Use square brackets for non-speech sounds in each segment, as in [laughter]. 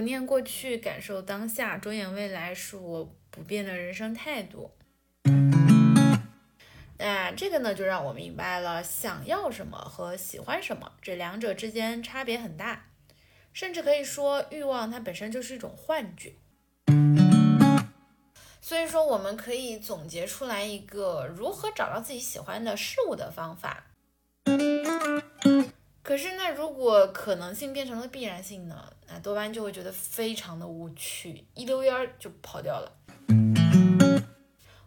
不念过去，感受当下，着眼未来，是我不变的人生态度。那这个呢，就让我明白了想要什么和喜欢什么这两者之间差别很大，甚至可以说欲望它本身就是一种幻觉。所以说，我们可以总结出来一个如何找到自己喜欢的事物的方法。可是，那如果可能性变成了必然性呢？那多巴胺就会觉得非常的无趣，一溜烟儿就跑掉了。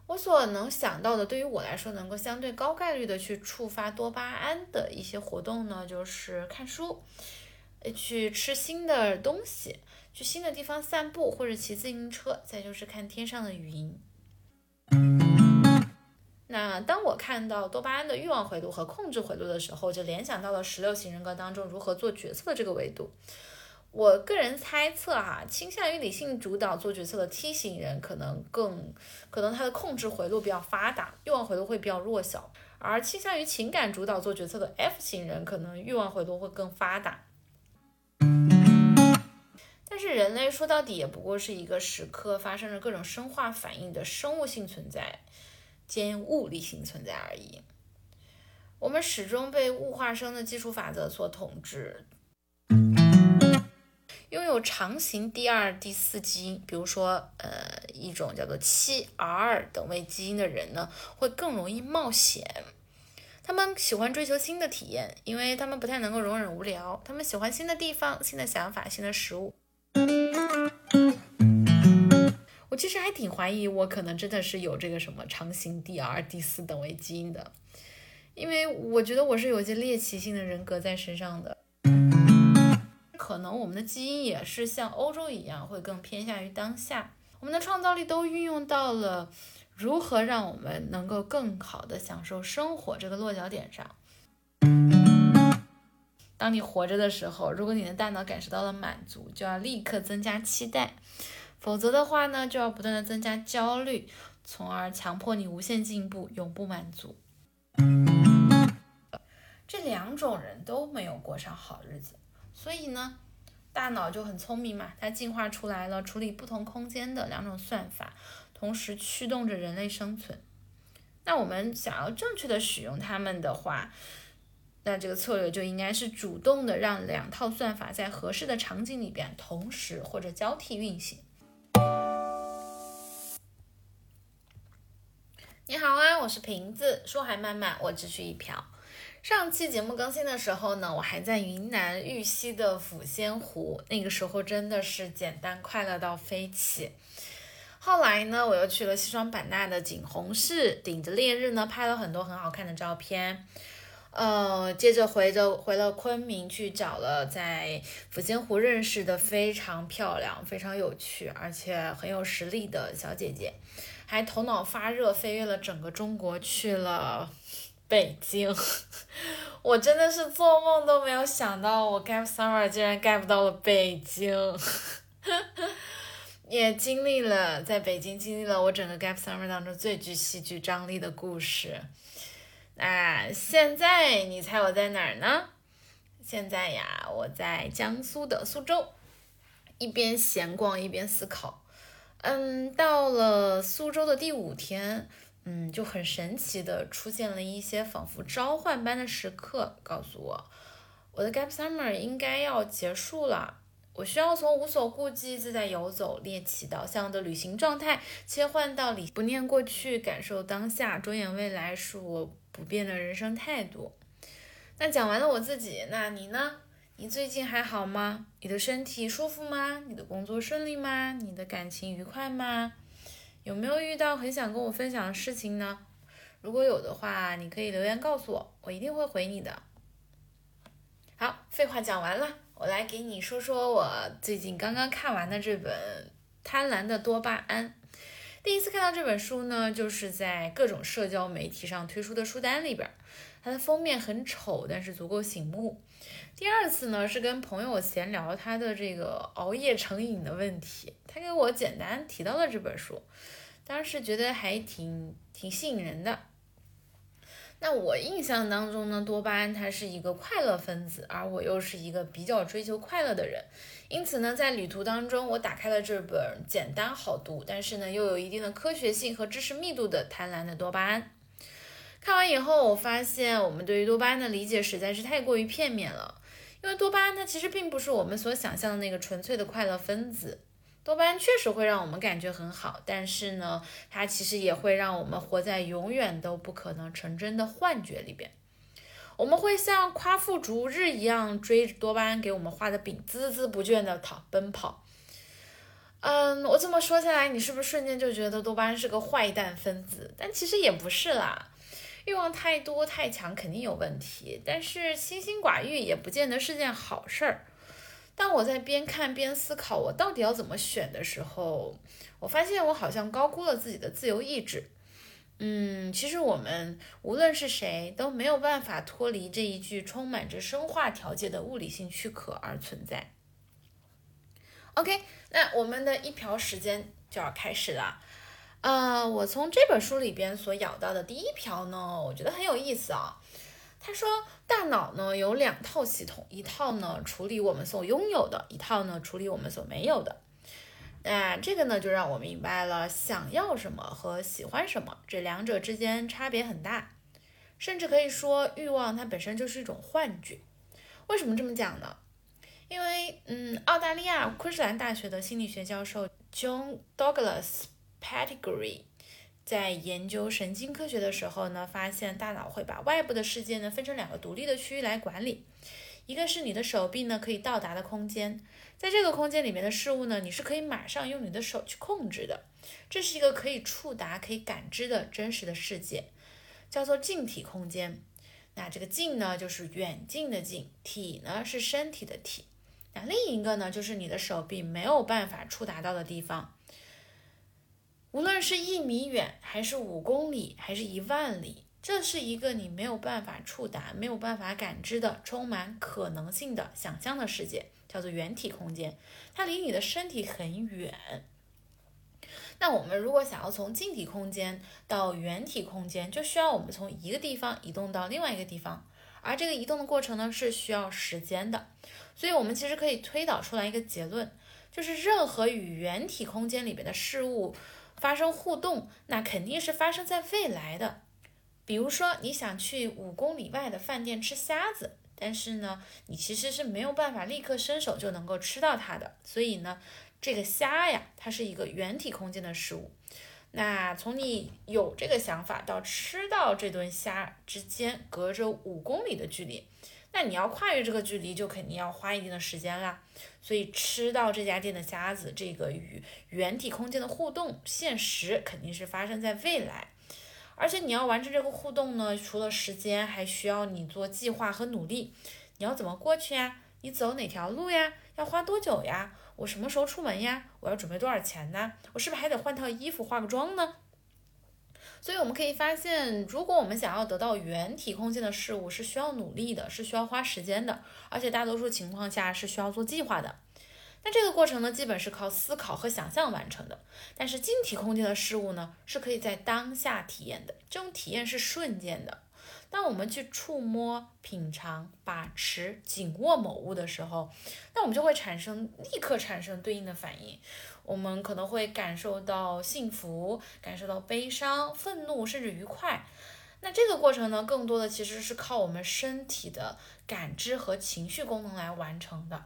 我所能想到的，对于我来说能够相对高概率的去触发多巴胺的一些活动呢，就是看书，去吃新的东西，去新的地方散步或者骑自行车，再就是看天上的云。那当我看到多巴胺的欲望回路和控制回路的时候，就联想到了十六型人格当中如何做决策的这个维度。我个人猜测哈，倾向于理性主导做决策的 T 型人可能更可能他的控制回路比较发达，欲望回路会比较弱小；而倾向于情感主导做决策的 F 型人可能欲望回路会更发达。但是人类说到底也不过是一个时刻发生着各种生化反应的生物性存在兼物理性存在而已。我们始终被物化生的基础法则所统治。拥有长形第二、第四基因，比如说，呃，一种叫做七 R 等位基因的人呢，会更容易冒险。他们喜欢追求新的体验，因为他们不太能够容忍无聊。他们喜欢新的地方、新的想法、新的食物。我其实还挺怀疑，我可能真的是有这个什么长形第二、第四等位基因的，因为我觉得我是有一些猎奇性的人格在身上的。可能我们的基因也是像欧洲一样，会更偏向于当下。我们的创造力都运用到了如何让我们能够更好的享受生活这个落脚点上。当你活着的时候，如果你的大脑感受到了满足，就要立刻增加期待；否则的话呢，就要不断的增加焦虑，从而强迫你无限进步，永不满足。这两种人都没有过上好日子。所以呢，大脑就很聪明嘛，它进化出来了处理不同空间的两种算法，同时驱动着人类生存。那我们想要正确的使用它们的话，那这个策略就应该是主动的让两套算法在合适的场景里边同时或者交替运行。你好啊，我是瓶子，说还慢慢，我只取一瓢。上期节目更新的时候呢，我还在云南玉溪的抚仙湖，那个时候真的是简单快乐到飞起。后来呢，我又去了西双版纳的景洪市，顶着烈日呢，拍了很多很好看的照片。呃，接着回着回了昆明，去找了在抚仙湖认识的非常漂亮、非常有趣，而且很有实力的小姐姐，还头脑发热，飞越了整个中国，去了。北京，[laughs] 我真的是做梦都没有想到，我 gap summer 竟然 gap 到了北京，也经历了在北京经历了我整个 gap summer 当中最具戏剧张力的故事。那现在你猜我在哪儿呢？现在呀，我在江苏的苏州，一边闲逛一边思考。嗯，到了苏州的第五天。嗯，就很神奇的出现了一些仿佛召唤般的时刻，告诉我我的 gap summer 应该要结束了。我需要从无所顾忌、自在游走、猎奇导向的旅行状态，切换到理不念过去、感受当下、着眼未来，是我不变的人生态度。那讲完了我自己，那你呢？你最近还好吗？你的身体舒服吗？你的工作顺利吗？你的感情愉快吗？有没有遇到很想跟我分享的事情呢？如果有的话，你可以留言告诉我，我一定会回你的。好，废话讲完了，我来给你说说我最近刚刚看完的这本《贪婪的多巴胺》。第一次看到这本书呢，就是在各种社交媒体上推出的书单里边，它的封面很丑，但是足够醒目。第二次呢，是跟朋友闲聊他的这个熬夜成瘾的问题，他给我简单提到了这本书，当时觉得还挺挺吸引人的。那我印象当中呢，多巴胺它是一个快乐分子，而我又是一个比较追求快乐的人，因此呢，在旅途当中，我打开了这本简单好读，但是呢又有一定的科学性和知识密度的《贪婪的多巴胺》。看完以后，我发现我们对于多巴胺的理解实在是太过于片面了，因为多巴胺它其实并不是我们所想象的那个纯粹的快乐分子。多巴胺确实会让我们感觉很好，但是呢，它其实也会让我们活在永远都不可能成真的幻觉里边。我们会像夸父逐日一样追着多巴胺给我们画的饼，孜孜不倦的跑奔跑。嗯，我这么说下来，你是不是瞬间就觉得多巴胺是个坏蛋分子？但其实也不是啦，欲望太多太强肯定有问题，但是清心寡欲也不见得是件好事儿。当我在边看边思考我到底要怎么选的时候，我发现我好像高估了自己的自由意志。嗯，其实我们无论是谁都没有办法脱离这一句充满着生化条件的物理性躯壳而存在。OK，那我们的一瓢时间就要开始了。呃，我从这本书里边所咬到的第一瓢呢，我觉得很有意思啊。他说，大脑呢有两套系统，一套呢处理我们所拥有的，一套呢处理我们所没有的。那这个呢就让我明白了，想要什么和喜欢什么这两者之间差别很大，甚至可以说欲望它本身就是一种幻觉。为什么这么讲呢？因为，嗯，澳大利亚昆士兰大学的心理学教授 John Douglas Pettigrew。在研究神经科学的时候呢，发现大脑会把外部的世界呢分成两个独立的区域来管理，一个是你的手臂呢可以到达的空间，在这个空间里面的事物呢，你是可以马上用你的手去控制的，这是一个可以触达、可以感知的真实的世界，叫做近体空间。那这个近呢，就是远近的近，体呢是身体的体，那另一个呢，就是你的手臂没有办法触达到的地方。无论是一米远，还是五公里，还是一万里，这是一个你没有办法触达、没有办法感知的、充满可能性的想象的世界，叫做原体空间。它离你的身体很远。那我们如果想要从近体空间到远体空间，就需要我们从一个地方移动到另外一个地方，而这个移动的过程呢，是需要时间的。所以，我们其实可以推导出来一个结论，就是任何与原体空间里边的事物。发生互动，那肯定是发生在未来的。比如说，你想去五公里外的饭店吃虾子，但是呢，你其实是没有办法立刻伸手就能够吃到它的。所以呢，这个虾呀，它是一个原体空间的事物。那从你有这个想法到吃到这顿虾之间，隔着五公里的距离。那你要跨越这个距离，就肯定要花一定的时间啦。所以吃到这家店的虾子，这个与原体空间的互动，现实肯定是发生在未来。而且你要完成这个互动呢，除了时间，还需要你做计划和努力。你要怎么过去呀？你走哪条路呀？要花多久呀？我什么时候出门呀？我要准备多少钱呢？我是不是还得换套衣服、化个妆呢？所以我们可以发现，如果我们想要得到原体空间的事物，是需要努力的，是需要花时间的，而且大多数情况下是需要做计划的。那这个过程呢，基本是靠思考和想象完成的。但是晶体空间的事物呢，是可以在当下体验的，这种体验是瞬间的。当我们去触摸、品尝、把持、紧握某物的时候，那我们就会产生立刻产生对应的反应。我们可能会感受到幸福，感受到悲伤、愤怒，甚至愉快。那这个过程呢，更多的其实是靠我们身体的感知和情绪功能来完成的。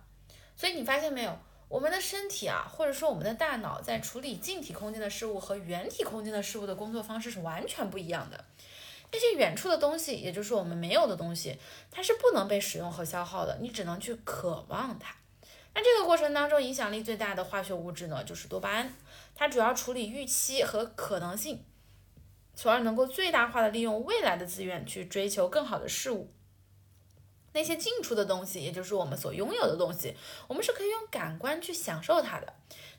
所以你发现没有，我们的身体啊，或者说我们的大脑，在处理近体空间的事物和远体空间的事物的工作方式是完全不一样的。那些远处的东西，也就是我们没有的东西，它是不能被使用和消耗的，你只能去渴望它。那这个过程当中，影响力最大的化学物质呢，就是多巴胺，它主要处理预期和可能性，从而能够最大化的利用未来的资源去追求更好的事物。那些近处的东西，也就是我们所拥有的东西，我们是可以用感官去享受它的。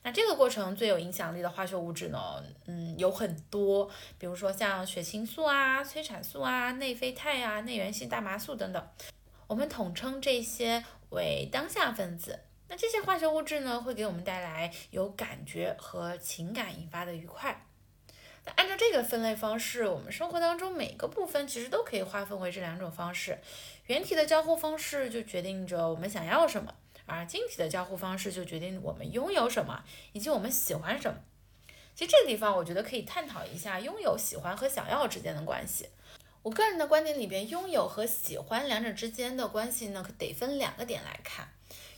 那这个过程最有影响力的化学物质呢，嗯，有很多，比如说像血清素啊、催产素啊、内啡肽啊、内源性大麻素等等，我们统称这些为当下分子。那这些化学物质呢，会给我们带来有感觉和情感引发的愉快。那按照这个分类方式，我们生活当中每个部分其实都可以划分为这两种方式。原体的交互方式就决定着我们想要什么，而晶体的交互方式就决定我们拥有什么以及我们喜欢什么。其实这个地方，我觉得可以探讨一下拥有、喜欢和想要之间的关系。我个人的观点里边，拥有和喜欢两者之间的关系呢，得分两个点来看。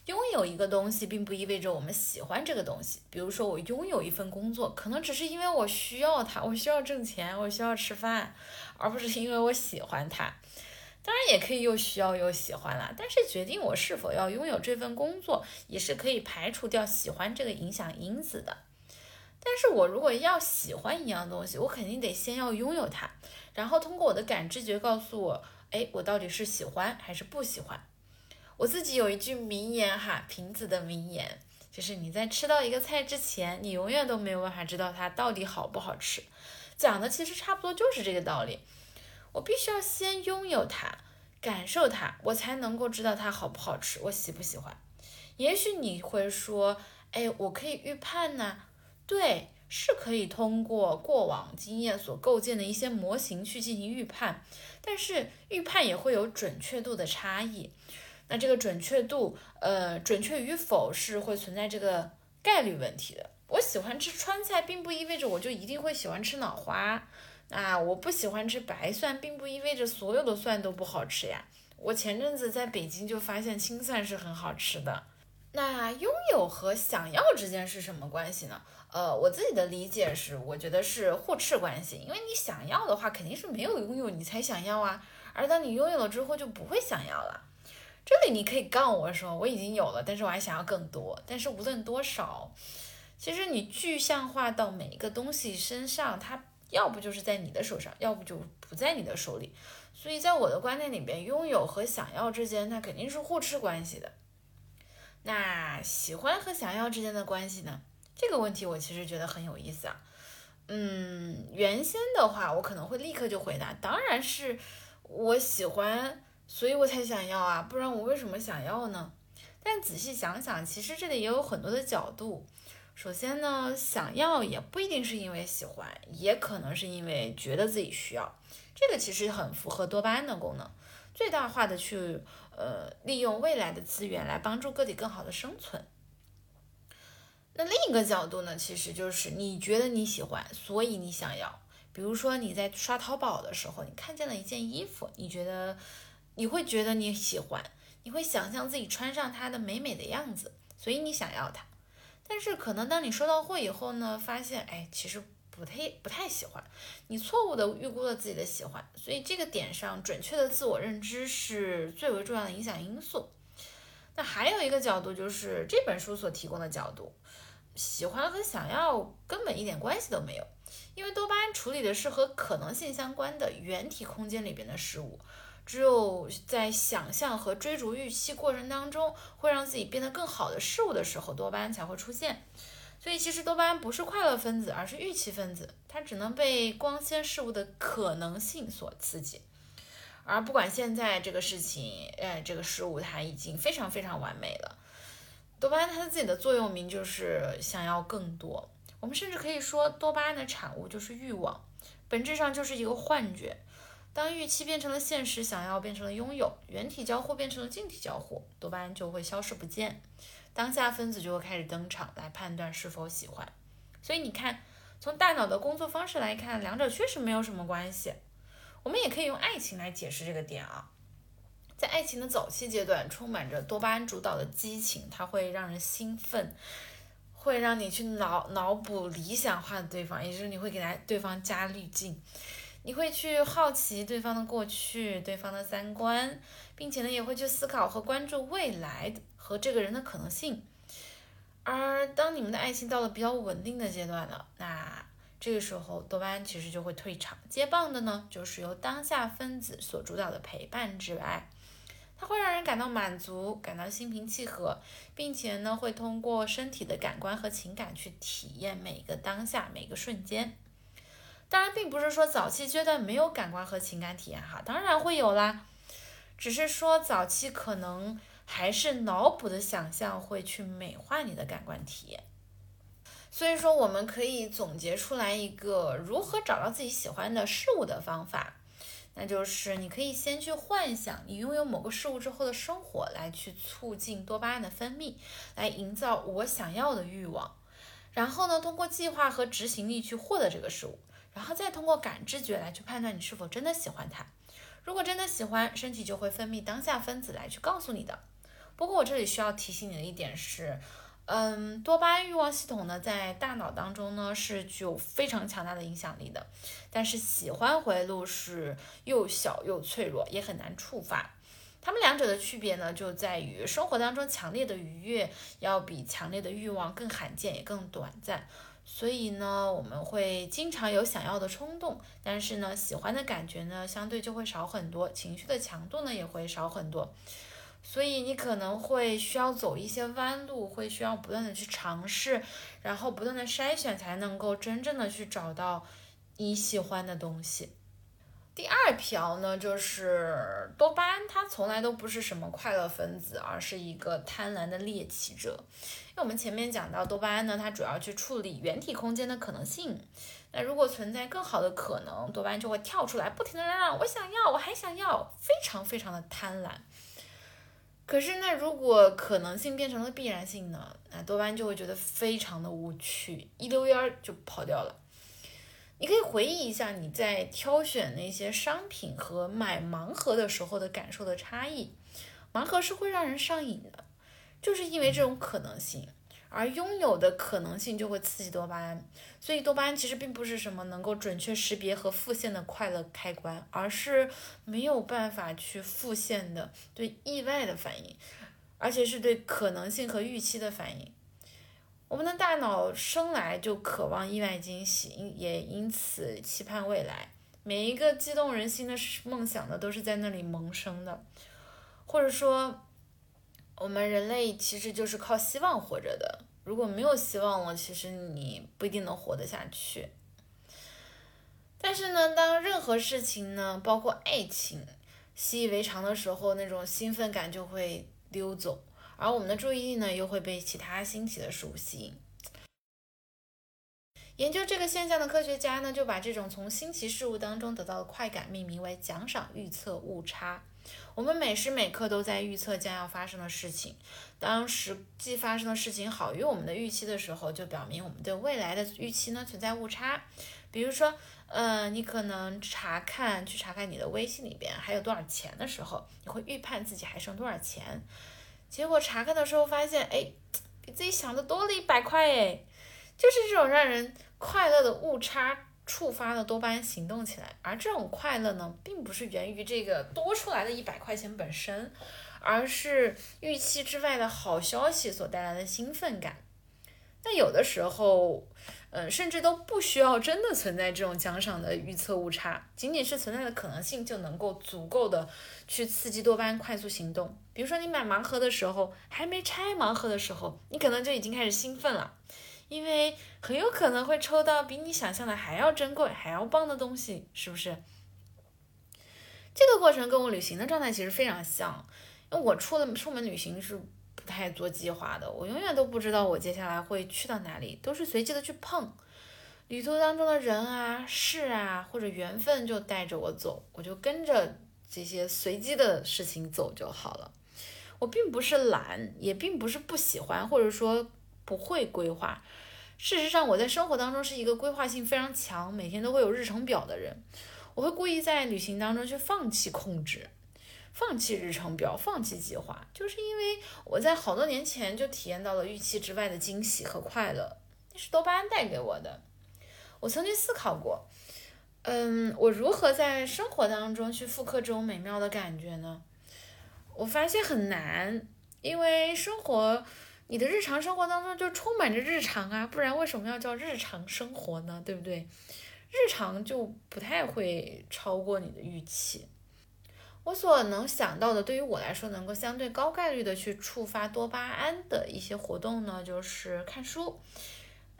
拥有一个东西，并不意味着我们喜欢这个东西。比如说，我拥有一份工作，可能只是因为我需要它，我需要挣钱，我需要吃饭，而不是因为我喜欢它。当然，也可以又需要又喜欢了。但是，决定我是否要拥有这份工作，也是可以排除掉喜欢这个影响因子的。但是我如果要喜欢一样东西，我肯定得先要拥有它，然后通过我的感知觉告诉我，哎，我到底是喜欢还是不喜欢。我自己有一句名言哈，瓶子的名言，就是你在吃到一个菜之前，你永远都没有办法知道它到底好不好吃。讲的其实差不多就是这个道理。我必须要先拥有它，感受它，我才能够知道它好不好吃，我喜不喜欢。也许你会说，哎，我可以预判呢。对，是可以通过过往经验所构建的一些模型去进行预判，但是预判也会有准确度的差异。那这个准确度，呃，准确与否是会存在这个概率问题的。我喜欢吃川菜，并不意味着我就一定会喜欢吃脑花。那我不喜欢吃白蒜，并不意味着所有的蒜都不好吃呀。我前阵子在北京就发现青蒜是很好吃的。那拥有和想要之间是什么关系呢？呃，我自己的理解是，我觉得是互斥关系。因为你想要的话，肯定是没有拥有你才想要啊。而当你拥有了之后，就不会想要了。这里你可以杠我说，我已经有了，但是我还想要更多。但是无论多少，其实你具象化到每一个东西身上，它要不就是在你的手上，要不就不在你的手里。所以在我的观念里边，拥有和想要之间，它肯定是互斥关系的。那喜欢和想要之间的关系呢？这个问题我其实觉得很有意思啊。嗯，原先的话我可能会立刻就回答，当然是我喜欢，所以我才想要啊，不然我为什么想要呢？但仔细想想，其实这里也有很多的角度。首先呢，想要也不一定是因为喜欢，也可能是因为觉得自己需要。这个其实很符合多巴胺的功能，最大化的去。呃，利用未来的资源来帮助个体更好的生存。那另一个角度呢，其实就是你觉得你喜欢，所以你想要。比如说你在刷淘宝的时候，你看见了一件衣服，你觉得你会觉得你喜欢，你会想象自己穿上它的美美的样子，所以你想要它。但是可能当你收到货以后呢，发现哎，其实。不太不太喜欢，你错误的预估了自己的喜欢，所以这个点上准确的自我认知是最为重要的影响因素。那还有一个角度就是这本书所提供的角度，喜欢和想要根本一点关系都没有，因为多巴胺处理的是和可能性相关的原体空间里边的事物，只有在想象和追逐预期过程当中，会让自己变得更好的事物的时候，多巴胺才会出现。所以其实多巴胺不是快乐分子，而是预期分子，它只能被光鲜事物的可能性所刺激，而不管现在这个事情，呃，这个事物它已经非常非常完美了。多巴胺它自己的座右铭就是想要更多。我们甚至可以说，多巴胺的产物就是欲望，本质上就是一个幻觉。当预期变成了现实，想要变成了拥有，原体交互变成了静体交互，多巴胺就会消失不见。当下分子就会开始登场来判断是否喜欢，所以你看，从大脑的工作方式来看，两者确实没有什么关系。我们也可以用爱情来解释这个点啊，在爱情的早期阶段，充满着多巴胺主导的激情，它会让人兴奋，会让你去脑脑补理想化的对方，也就是你会给他对方加滤镜，你会去好奇对方的过去、对方的三观，并且呢，也会去思考和关注未来。和这个人的可能性，而当你们的爱情到了比较稳定的阶段了，那这个时候多巴胺其实就会退场，接棒的呢就是由当下分子所主导的陪伴之爱，它会让人感到满足，感到心平气和，并且呢会通过身体的感官和情感去体验每个当下每个瞬间。当然，并不是说早期阶段没有感官和情感体验哈，当然会有啦，只是说早期可能。还是脑补的想象会去美化你的感官体验，所以说，我们可以总结出来一个如何找到自己喜欢的事物的方法，那就是你可以先去幻想你拥有某个事物之后的生活，来去促进多巴胺的分泌，来营造我想要的欲望。然后呢，通过计划和执行力去获得这个事物，然后再通过感知觉来去判断你是否真的喜欢它。如果真的喜欢，身体就会分泌当下分子来去告诉你的。不过我这里需要提醒你的一点是。嗯，多巴胺欲望系统呢，在大脑当中呢是具有非常强大的影响力的，但是喜欢回路是又小又脆弱，也很难触发。它们两者的区别呢，就在于生活当中强烈的愉悦要比强烈的欲望更罕见，也更短暂。所以呢，我们会经常有想要的冲动，但是呢，喜欢的感觉呢，相对就会少很多，情绪的强度呢也会少很多。所以你可能会需要走一些弯路，会需要不断的去尝试，然后不断的筛选，才能够真正的去找到你喜欢的东西。第二条呢，就是多巴胺，它从来都不是什么快乐分子，而是一个贪婪的猎奇者。因为我们前面讲到，多巴胺呢，它主要去处理原体空间的可能性。那如果存在更好的可能，多巴胺就会跳出来，不停的嚷：“我想要，我还想要！”非常非常的贪婪。可是，那如果可能性变成了必然性呢？那多巴胺就会觉得非常的无趣，一溜烟儿就跑掉了。你可以回忆一下你在挑选那些商品和买盲盒的时候的感受的差异。盲盒是会让人上瘾的，就是因为这种可能性。而拥有的可能性就会刺激多巴胺，所以多巴胺其实并不是什么能够准确识别和复现的快乐开关，而是没有办法去复现的对意外的反应，而且是对可能性和预期的反应。我们的大脑生来就渴望意外惊喜，也因此期盼未来。每一个激动人心的梦想呢，都是在那里萌生的，或者说。我们人类其实就是靠希望活着的。如果没有希望了，其实你不一定能活得下去。但是呢，当任何事情呢，包括爱情，习以为常的时候，那种兴奋感就会溜走，而我们的注意力呢，又会被其他新奇的事物吸引。研究这个现象的科学家呢，就把这种从新奇事物当中得到的快感命名为奖赏预测误差。我们每时每刻都在预测将要发生的事情，当实际发生的事情好于我们的预期的时候，就表明我们对未来的预期呢存在误差。比如说，呃，你可能查看去查看你的微信里边还有多少钱的时候，你会预判自己还剩多少钱，结果查看的时候发现，哎，[tsk] 比自己想的多了一百块，哎，就是这种让人快乐的误差。触发了多巴胺行动起来，而这种快乐呢，并不是源于这个多出来的一百块钱本身，而是预期之外的好消息所带来的兴奋感。那有的时候，嗯，甚至都不需要真的存在这种奖赏的预测误差，仅仅是存在的可能性就能够足够的去刺激多巴胺快速行动。比如说，你买盲盒的时候，还没拆盲盒的时候，你可能就已经开始兴奋了。因为很有可能会抽到比你想象的还要珍贵、还要棒的东西，是不是？这个过程跟我旅行的状态其实非常像，因为我出了出门旅行是不太做计划的，我永远都不知道我接下来会去到哪里，都是随机的去碰。旅途当中的人啊、事啊或者缘分就带着我走，我就跟着这些随机的事情走就好了。我并不是懒，也并不是不喜欢，或者说不会规划。事实上，我在生活当中是一个规划性非常强，每天都会有日程表的人。我会故意在旅行当中去放弃控制，放弃日程表，放弃计划，就是因为我在好多年前就体验到了预期之外的惊喜和快乐，那是多巴胺带给我的。我曾经思考过，嗯，我如何在生活当中去复刻这种美妙的感觉呢？我发现很难，因为生活。你的日常生活当中就充满着日常啊，不然为什么要叫日常生活呢？对不对？日常就不太会超过你的预期。我所能想到的，对于我来说能够相对高概率的去触发多巴胺的一些活动呢，就是看书，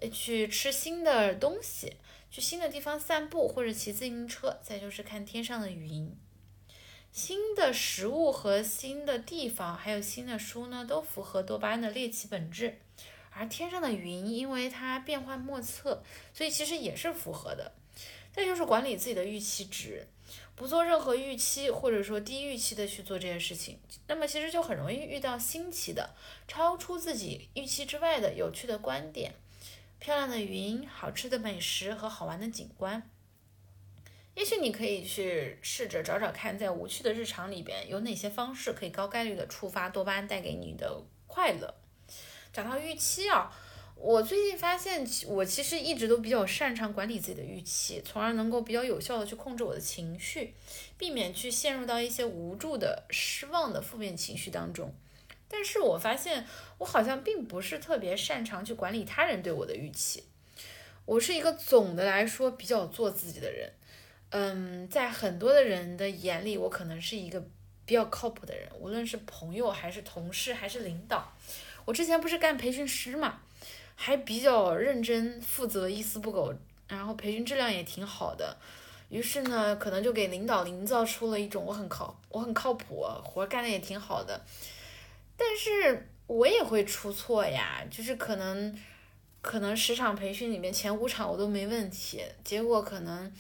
去吃新的东西，去新的地方散步或者骑自行车，再就是看天上的云。新的食物和新的地方，还有新的书呢，都符合多巴胺的猎奇本质，而天上的云，因为它变幻莫测，所以其实也是符合的。再就是管理自己的预期值，不做任何预期或者说低预期的去做这件事情，那么其实就很容易遇到新奇的、超出自己预期之外的有趣的观点、漂亮的云、好吃的美食和好玩的景观。也许你可以去试着找找看，在无趣的日常里边有哪些方式可以高概率的触发多巴胺带给你的快乐。讲到预期啊。我最近发现，我其实一直都比较擅长管理自己的预期，从而能够比较有效的去控制我的情绪，避免去陷入到一些无助的、失望的负面情绪当中。但是我发现，我好像并不是特别擅长去管理他人对我的预期。我是一个总的来说比较做自己的人，嗯，在很多的人的眼里，我可能是一个比较靠谱的人，无论是朋友还是同事还是领导。我之前不是干培训师嘛。还比较认真负责，一丝不苟，然后培训质量也挺好的，于是呢，可能就给领导营造出了一种我很靠，我很靠谱，活干的也挺好的。但是我也会出错呀，就是可能，可能十场培训里面前五场我都没问题，结果可能，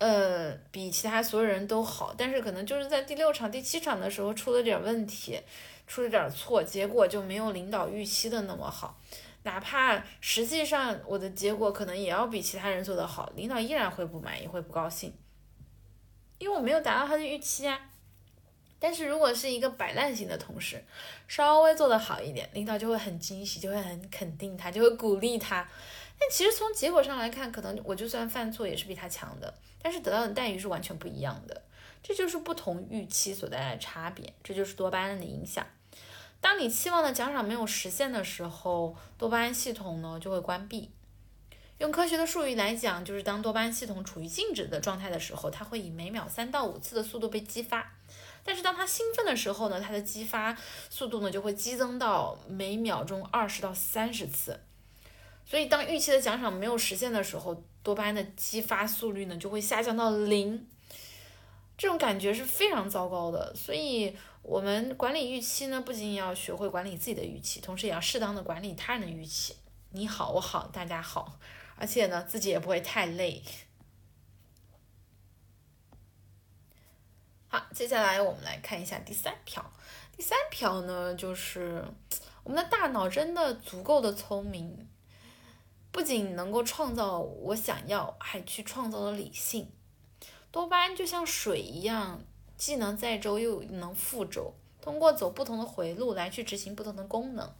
呃，比其他所有人都好，但是可能就是在第六场、第七场的时候出了点问题，出了点错，结果就没有领导预期的那么好。哪怕实际上我的结果可能也要比其他人做得好，领导依然会不满意，会不高兴，因为我没有达到他的预期啊。但是如果是一个摆烂型的同事，稍微做得好一点，领导就会很惊喜，就会很肯定他，就会鼓励他。但其实从结果上来看，可能我就算犯错也是比他强的，但是得到的待遇是完全不一样的。这就是不同预期所带来的差别，这就是多巴胺的影响。当你期望的奖赏没有实现的时候，多巴胺系统呢就会关闭。用科学的术语来讲，就是当多巴胺系统处于静止的状态的时候，它会以每秒三到五次的速度被激发。但是当它兴奋的时候呢，它的激发速度呢就会激增到每秒钟二十到三十次。所以当预期的奖赏没有实现的时候，多巴胺的激发速率呢就会下降到零。这种感觉是非常糟糕的，所以。我们管理预期呢，不仅要学会管理自己的预期，同时也要适当的管理他人的预期。你好，我好，大家好，而且呢，自己也不会太累。好，接下来我们来看一下第三条。第三条呢，就是 [tsk] 我们的大脑真的足够的聪明，不仅能够创造我想要，还去创造了理性。多巴胺就像水一样。既能载舟又能覆舟，通过走不同的回路来去执行不同的功能。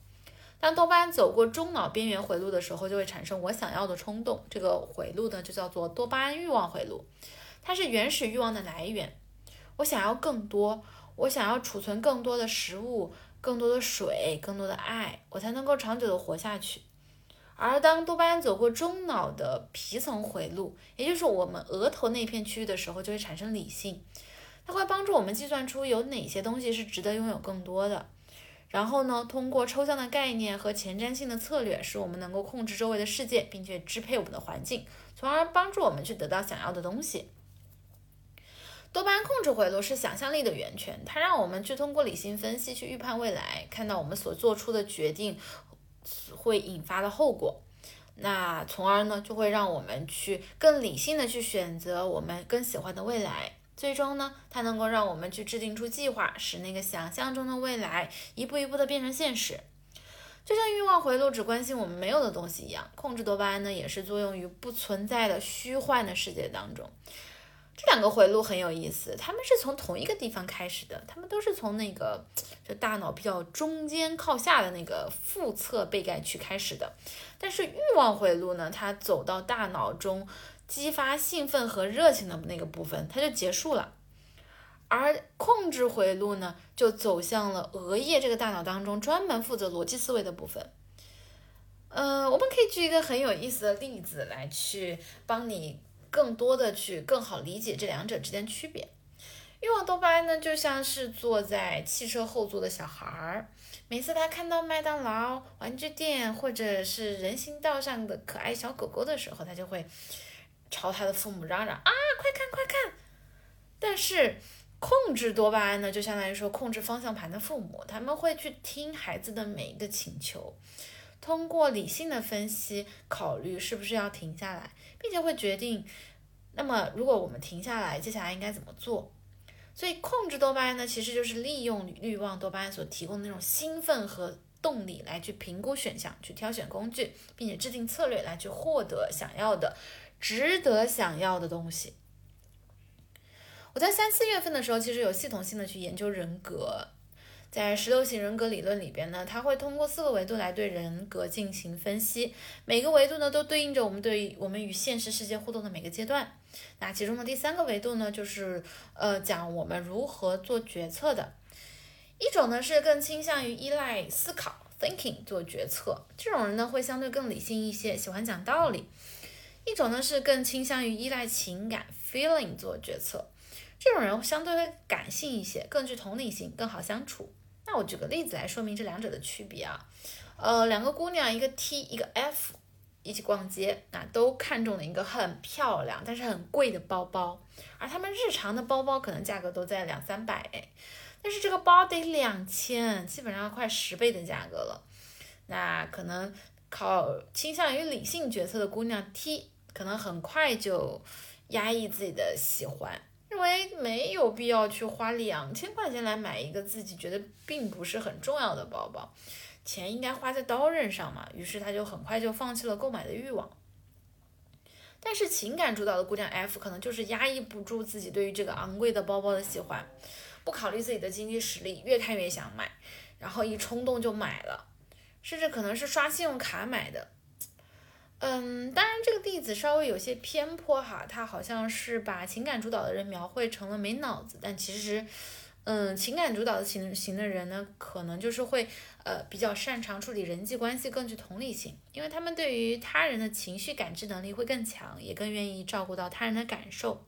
当多巴胺走过中脑边缘回路的时候，就会产生我想要的冲动。这个回路呢，就叫做多巴胺欲望回路，它是原始欲望的来源。我想要更多，我想要储存更多的食物、更多的水、更多的爱，我才能够长久的活下去。而当多巴胺走过中脑的皮层回路，也就是我们额头那片区域的时候，就会产生理性。它会帮助我们计算出有哪些东西是值得拥有更多的，然后呢，通过抽象的概念和前瞻性的策略，使我们能够控制周围的世界，并且支配我们的环境，从而帮助我们去得到想要的东西。多巴胺控制回路是想象力的源泉，它让我们去通过理性分析去预判未来，看到我们所做出的决定会引发的后果，那从而呢，就会让我们去更理性的去选择我们更喜欢的未来。最终呢，它能够让我们去制定出计划，使那个想象中的未来一步一步的变成现实。就像欲望回路只关心我们没有的东西一样，控制多巴胺呢，也是作用于不存在的虚幻的世界当中。这两个回路很有意思，它们是从同一个地方开始的，它们都是从那个就大脑比较中间靠下的那个腹侧背盖区开始的。但是欲望回路呢，它走到大脑中。激发兴奋和热情的那个部分，它就结束了，而控制回路呢，就走向了额叶这个大脑当中专门负责逻辑思维的部分。呃，我们可以举一个很有意思的例子来去帮你更多的去更好理解这两者之间区别。欲望多巴胺呢，就像是坐在汽车后座的小孩儿，每次他看到麦当劳、玩具店或者是人行道上的可爱小狗狗的时候，他就会。朝他的父母嚷嚷啊，快看快看！但是控制多巴胺呢，就相当于说控制方向盘的父母，他们会去听孩子的每一个请求，通过理性的分析考虑是不是要停下来，并且会决定，那么如果我们停下来，接下来应该怎么做？所以控制多巴胺呢，其实就是利用欲望多巴胺所提供的那种兴奋和动力来去评估选项，去挑选工具，并且制定策略来去获得想要的、值得想要的东西。我在三四月份的时候，其实有系统性的去研究人格。在十六型人格理论里边呢，它会通过四个维度来对人格进行分析，每个维度呢都对应着我们对我们与现实世界互动的每个阶段。那其中的第三个维度呢，就是呃讲我们如何做决策的。一种呢是更倾向于依赖思考 （thinking） 做决策，这种人呢会相对更理性一些，喜欢讲道理。一种呢是更倾向于依赖情感 （feeling） 做决策，这种人相对会感性一些，更具同理心，更好相处。那我举个例子来说明这两者的区别啊，呃，两个姑娘，一个 T，一个 F，一起逛街，那都看中了一个很漂亮但是很贵的包包，而他们日常的包包可能价格都在两三百，但是这个包得两千，基本上快十倍的价格了。那可能靠倾向于理性决策的姑娘 T，可能很快就压抑自己的喜欢。因为没有必要去花两千块钱来买一个自己觉得并不是很重要的包包，钱应该花在刀刃上嘛。于是他就很快就放弃了购买的欲望。但是情感主导的姑娘 F 可能就是压抑不住自己对于这个昂贵的包包的喜欢，不考虑自己的经济实力，越看越想买，然后一冲动就买了，甚至可能是刷信用卡买的。嗯，当然这个例子稍微有些偏颇哈，他好像是把情感主导的人描绘成了没脑子，但其实，嗯，情感主导的型型的人呢，可能就是会呃比较擅长处理人际关系，更具同理心，因为他们对于他人的情绪感知能力会更强，也更愿意照顾到他人的感受。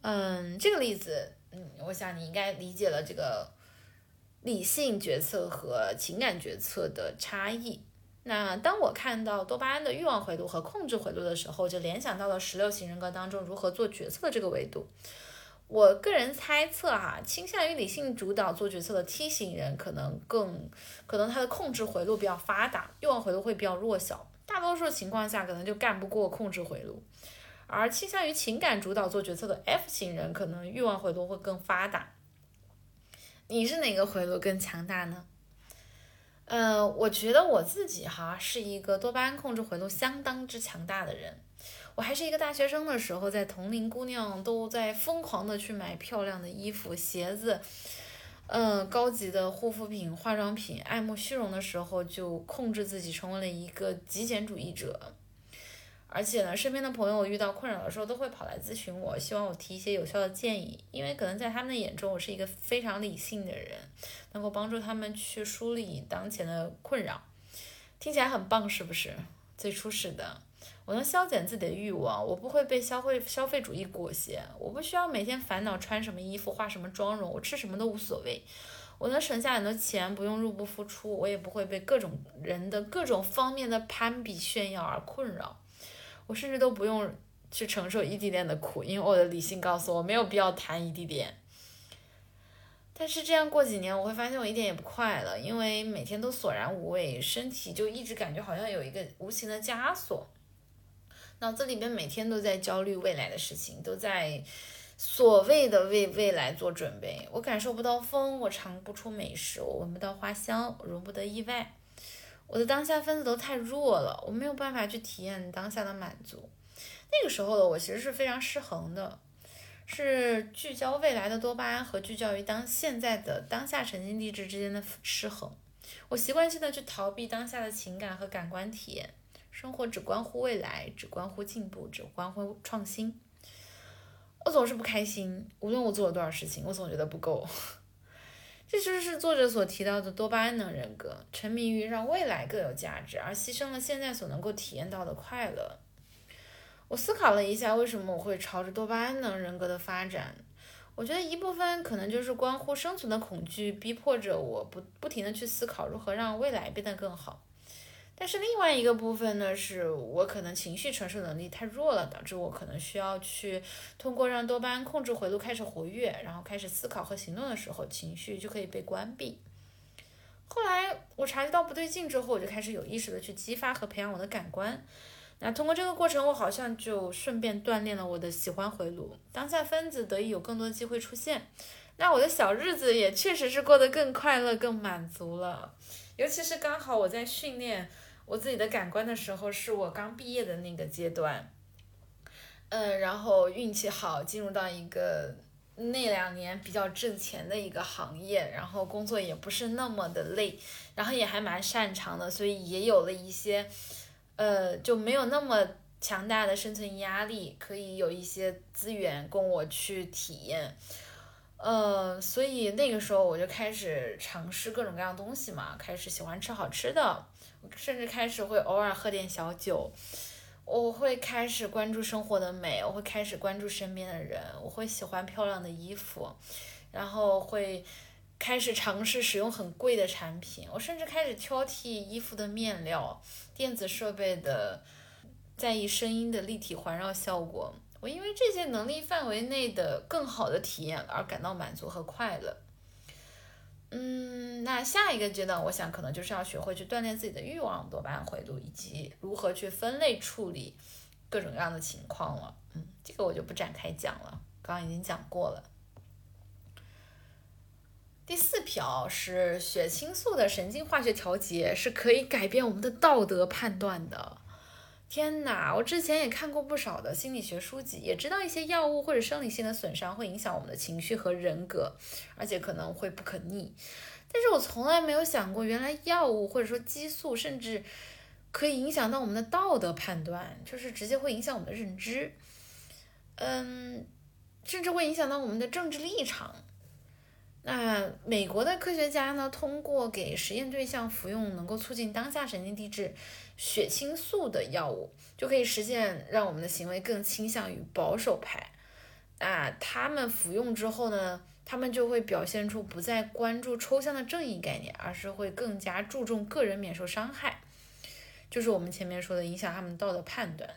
嗯，这个例子，嗯，我想你应该理解了这个理性决策和情感决策的差异。那当我看到多巴胺的欲望回路和控制回路的时候，就联想到了十六型人格当中如何做决策的这个维度。我个人猜测哈，倾向于理性主导做决策的 T 型人可能更可能他的控制回路比较发达，欲望回路会比较弱小，大多数情况下可能就干不过控制回路。而倾向于情感主导做决策的 F 型人可能欲望回路会更发达。你是哪个回路更强大呢？呃，我觉得我自己哈是一个多巴胺控制回路相当之强大的人。我还是一个大学生的时候，在同龄姑娘都在疯狂的去买漂亮的衣服、鞋子，嗯，高级的护肤品、化妆品，爱慕虚荣的时候，就控制自己成为了一个极简主义者。而且呢，身边的朋友遇到困扰的时候，都会跑来咨询我，希望我提一些有效的建议。因为可能在他们的眼中，我是一个非常理性的人，能够帮助他们去梳理当前的困扰。听起来很棒，是不是？最初始的，我能消减自己的欲望，我不会被消费消费主义裹挟，我不需要每天烦恼穿什么衣服、化什么妆容，我吃什么都无所谓。我能省下很多钱，不用入不敷出，我也不会被各种人的各种方面的攀比炫耀而困扰。我甚至都不用去承受异地恋的苦，因为我的理性告诉我没有必要谈异地恋。但是这样过几年，我会发现我一点也不快乐，因为每天都索然无味，身体就一直感觉好像有一个无形的枷锁，脑子里面每天都在焦虑未来的事情，都在所谓的为未来做准备。我感受不到风，我尝不出美食，我闻不到花香，容不得意外。我的当下分子都太弱了，我没有办法去体验当下的满足。那个时候的我其实是非常失衡的，是聚焦未来的多巴胺和聚焦于当现在的当下神经递质之间的失衡。我习惯性的去逃避当下的情感和感官体验，生活只关乎未来，只关乎进步，只关乎创新。我总是不开心，无论我做了多少事情，我总觉得不够。这就是作者所提到的多巴胺能人格，沉迷于让未来更有价值，而牺牲了现在所能够体验到的快乐。我思考了一下，为什么我会朝着多巴胺能人格的发展？我觉得一部分可能就是关乎生存的恐惧，逼迫着我不不停的去思考如何让未来变得更好。但是另外一个部分呢，是我可能情绪承受能力太弱了，导致我可能需要去通过让多巴胺控制回路开始活跃，然后开始思考和行动的时候，情绪就可以被关闭。后来我察觉到不对劲之后，我就开始有意识的去激发和培养我的感官。那通过这个过程，我好像就顺便锻炼了我的喜欢回路，当下分子得以有更多的机会出现。那我的小日子也确实是过得更快乐、更满足了。尤其是刚好我在训练我自己的感官的时候，是我刚毕业的那个阶段。嗯，然后运气好，进入到一个那两年比较挣钱的一个行业，然后工作也不是那么的累，然后也还蛮擅长的，所以也有了一些，呃，就没有那么强大的生存压力，可以有一些资源供我去体验。呃，所以那个时候我就开始尝试各种各样东西嘛，开始喜欢吃好吃的，甚至开始会偶尔喝点小酒。我会开始关注生活的美，我会开始关注身边的人，我会喜欢漂亮的衣服，然后会开始尝试使用很贵的产品，我甚至开始挑剔衣服的面料、电子设备的，在意声音的立体环绕效果。我因为这些能力范围内的更好的体验而感到满足和快乐。嗯，那下一个阶段，我想可能就是要学会去锻炼自己的欲望多巴胺回路，以及如何去分类处理各种各样的情况了。嗯，这个我就不展开讲了，刚刚已经讲过了。第四条是血清素的神经化学调节是可以改变我们的道德判断的。天哪，我之前也看过不少的心理学书籍，也知道一些药物或者生理性的损伤会影响我们的情绪和人格，而且可能会不可逆。但是我从来没有想过，原来药物或者说激素，甚至可以影响到我们的道德判断，就是直接会影响我们的认知，嗯，甚至会影响到我们的政治立场。那美国的科学家呢，通过给实验对象服用能够促进当下神经递质血清素的药物，就可以实现让我们的行为更倾向于保守派。那他们服用之后呢，他们就会表现出不再关注抽象的正义概念，而是会更加注重个人免受伤害，就是我们前面说的影响他们道德判断。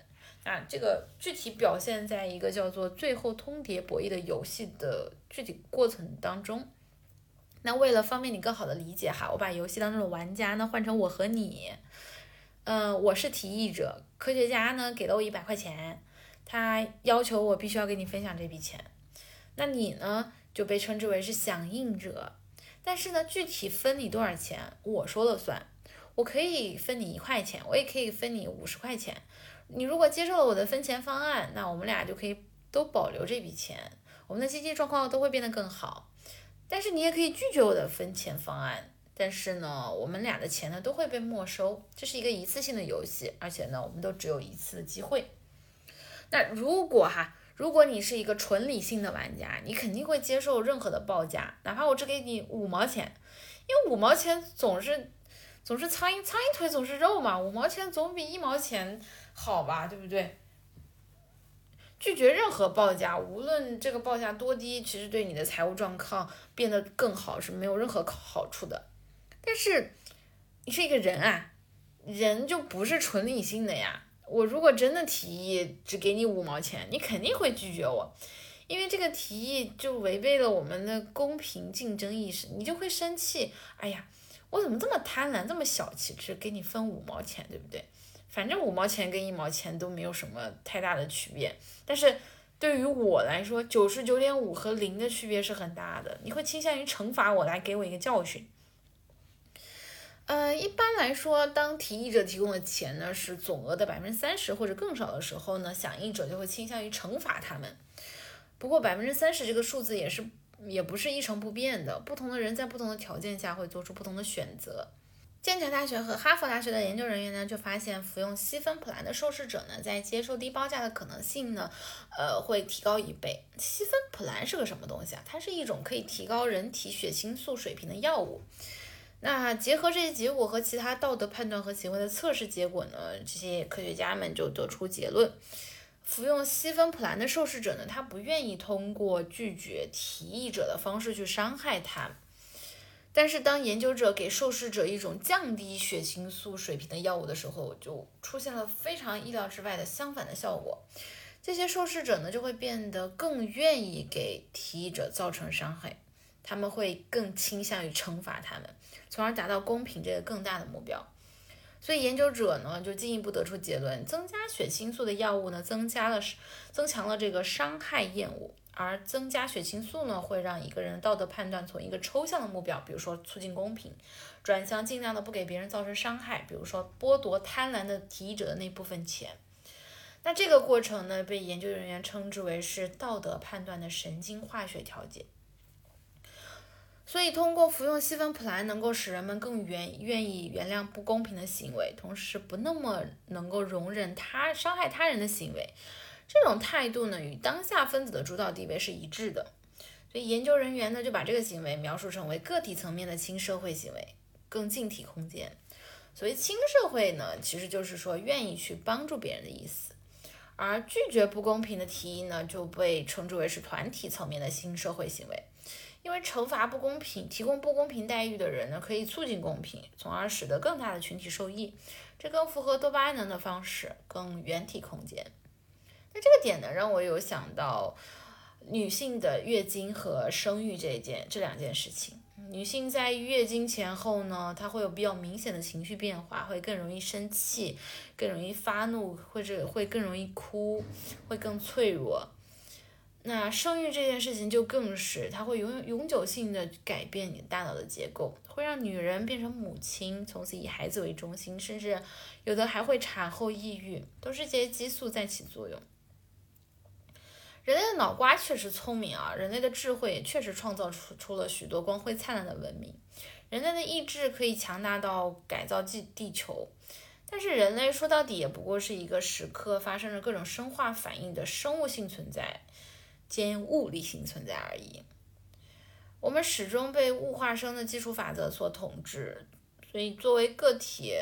啊，这个具体表现在一个叫做“最后通牒博弈”的游戏的具体过程当中。那为了方便你更好的理解哈，我把游戏当中的玩家呢换成我和你，嗯，我是提议者，科学家呢给了我一百块钱，他要求我必须要跟你分享这笔钱，那你呢就被称之为是响应者，但是呢具体分你多少钱我说了算，我可以分你一块钱，我也可以分你五十块钱，你如果接受了我的分钱方案，那我们俩就可以都保留这笔钱，我们的经济状况都会变得更好。但是你也可以拒绝我的分钱方案，但是呢，我们俩的钱呢都会被没收。这是一个一次性的游戏，而且呢，我们都只有一次的机会。那如果哈，如果你是一个纯理性的玩家，你肯定会接受任何的报价，哪怕我只给你五毛钱，因为五毛钱总是总是苍蝇苍蝇腿总是肉嘛，五毛钱总比一毛钱好吧，对不对？拒绝任何报价，无论这个报价多低，其实对你的财务状况变得更好是没有任何好处的。但是你是一个人啊，人就不是纯理性的呀。我如果真的提议只给你五毛钱，你肯定会拒绝我，因为这个提议就违背了我们的公平竞争意识，你就会生气。哎呀，我怎么这么贪婪，这么小气，只给你分五毛钱，对不对？反正五毛钱跟一毛钱都没有什么太大的区别，但是对于我来说，九十九点五和零的区别是很大的。你会倾向于惩罚我来给我一个教训。呃，一般来说，当提议者提供的钱呢是总额的百分之三十或者更少的时候呢，响应者就会倾向于惩罚他们。不过百分之三十这个数字也是也不是一成不变的，不同的人在不同的条件下会做出不同的选择。剑桥大学和哈佛大学的研究人员呢，就发现服用西芬普兰的受试者呢，在接受低报价的可能性呢，呃，会提高一倍。西芬普兰是个什么东西啊？它是一种可以提高人体血清素水平的药物。那结合这些结果和其他道德判断和行为的测试结果呢，这些科学家们就得出结论：服用西芬普兰的受试者呢，他不愿意通过拒绝提议者的方式去伤害他。但是，当研究者给受试者一种降低血清素水平的药物的时候，就出现了非常意料之外的相反的效果。这些受试者呢，就会变得更愿意给提议者造成伤害。他们会更倾向于惩罚他们，从而达到公平这个更大的目标。所以研究者呢就进一步得出结论：增加血清素的药物呢，增加了增强了这个伤害厌恶。而增加血清素呢，会让一个人道德判断从一个抽象的目标，比如说促进公平，转向尽量的不给别人造成伤害，比如说剥夺贪婪的提议者的那部分钱。那这个过程呢，被研究人员称之为是道德判断的神经化学调节。所以，通过服用西芬普兰，能够使人们更愿愿意原谅不公平的行为，同时不那么能够容忍他伤害他人的行为。这种态度呢，与当下分子的主导地位是一致的，所以研究人员呢就把这个行为描述成为个体层面的轻社会行为，更近体空间。所谓亲社会呢，其实就是说愿意去帮助别人的意思，而拒绝不公平的提议呢，就被称之为是团体层面的新社会行为。因为惩罚不公平、提供不公平待遇的人呢，可以促进公平，从而使得更大的群体受益，这更符合多巴胺能的方式，更原体空间。那这个点呢，让我有想到女性的月经和生育这件这两件事情。女性在月经前后呢，她会有比较明显的情绪变化，会更容易生气，更容易发怒，或者会更容易哭，会更脆弱。那生育这件事情就更是，它会永永久性的改变你大脑的结构，会让女人变成母亲，从此以孩子为中心，甚至有的还会产后抑郁，都是些激素在起作用。人类的脑瓜确实聪明啊，人类的智慧也确实创造出出了许多光辉灿烂的文明。人类的意志可以强大到改造地地球，但是人类说到底也不过是一个时刻发生着各种生化反应的生物性存在兼物理性存在而已。我们始终被物化生的基础法则所统治，所以作为个体。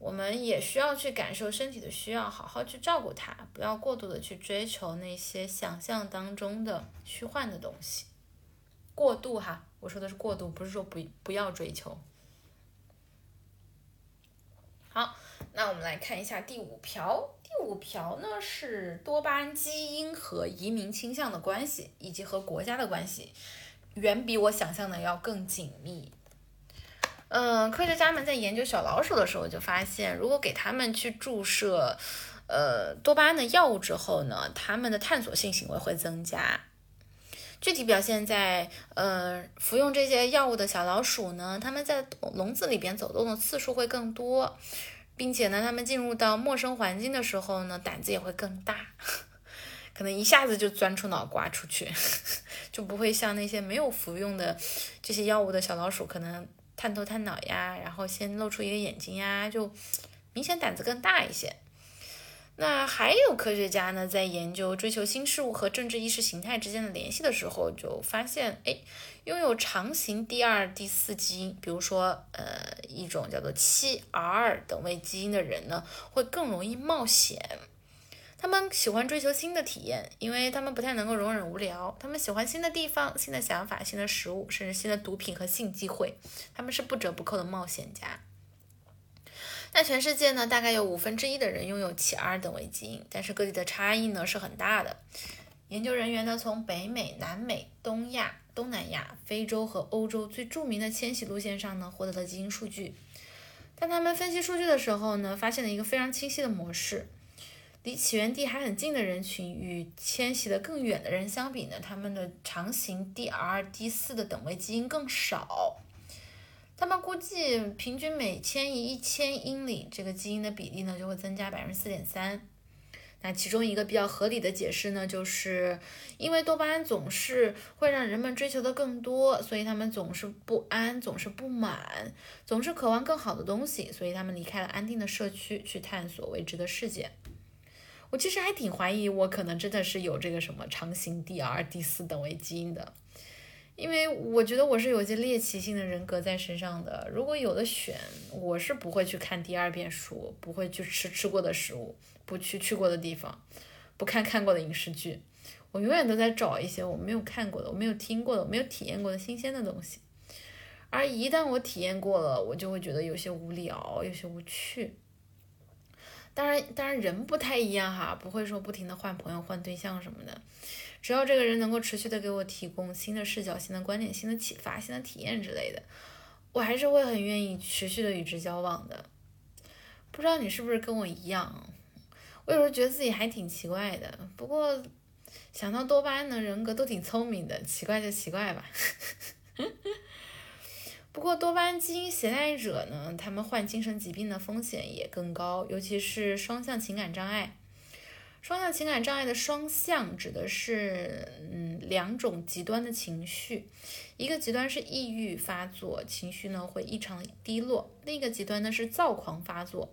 我们也需要去感受身体的需要，好好去照顾它，不要过度的去追求那些想象当中的虚幻的东西。过度哈，我说的是过度，不是说不不要追求。好，那我们来看一下第五条。第五条呢是多巴胺基因和移民倾向的关系，以及和国家的关系，远比我想象的要更紧密。嗯，科学家们在研究小老鼠的时候就发现，如果给他们去注射，呃，多巴胺的药物之后呢，他们的探索性行为会增加。具体表现在，呃，服用这些药物的小老鼠呢，他们在笼子里边走动的次数会更多，并且呢，他们进入到陌生环境的时候呢，胆子也会更大，[laughs] 可能一下子就钻出脑瓜出去，[laughs] 就不会像那些没有服用的这些药物的小老鼠可能。探头探脑呀，然后先露出一个眼睛呀，就明显胆子更大一些。那还有科学家呢，在研究追求新事物和政治意识形态之间的联系的时候，就发现，哎，拥有长形第二、第四基因，比如说，呃，一种叫做七 R 等位基因的人呢，会更容易冒险。他们喜欢追求新的体验，因为他们不太能够容忍无聊。他们喜欢新的地方、新的想法、新的食物，甚至新的毒品和性机会。他们是不折不扣的冒险家。那全世界呢，大概有五分之一的人拥有七 R 等位基因，但是各地的差异呢是很大的。研究人员呢，从北美、南美、东亚、东南亚、非洲和欧洲最著名的迁徙路线上呢，获得了基因数据。当他们分析数据的时候呢，发现了一个非常清晰的模式。离起源地还很近的人群与迁徙的更远的人相比呢，他们的长形 DR D 四的等位基因更少。他们估计平均每迁移一千英里，这个基因的比例呢就会增加百分之四点三。那其中一个比较合理的解释呢，就是因为多巴胺总是会让人们追求的更多，所以他们总是不安，总是不满，总是渴望更好的东西，所以他们离开了安定的社区，去探索未知的世界。我其实还挺怀疑，我可能真的是有这个什么长形第二、第四等位基因的，因为我觉得我是有些猎奇性的人格在身上的。如果有的选，我是不会去看第二遍书，不会去吃吃过的食物，不去去过的地方，不看看过的影视剧。我永远都在找一些我没有看过的、我没有听过的、我没有体验过的新鲜的东西。而一旦我体验过了，我就会觉得有些无聊，有些无趣。当然，当然人不太一样哈，不会说不停的换朋友、换对象什么的。只要这个人能够持续的给我提供新的视角、新的观点、新的启发、新的体验之类的，我还是会很愿意持续的与之交往的。不知道你是不是跟我一样？我有时候觉得自己还挺奇怪的。不过想到多巴胺的人格都挺聪明的，奇怪就奇怪吧。不过多巴胺基因携带者呢，他们患精神疾病的风险也更高，尤其是双向情感障碍。双向情感障碍的双向指的是，嗯，两种极端的情绪，一个极端是抑郁发作，情绪呢会异常低落；另一个极端呢是躁狂发作，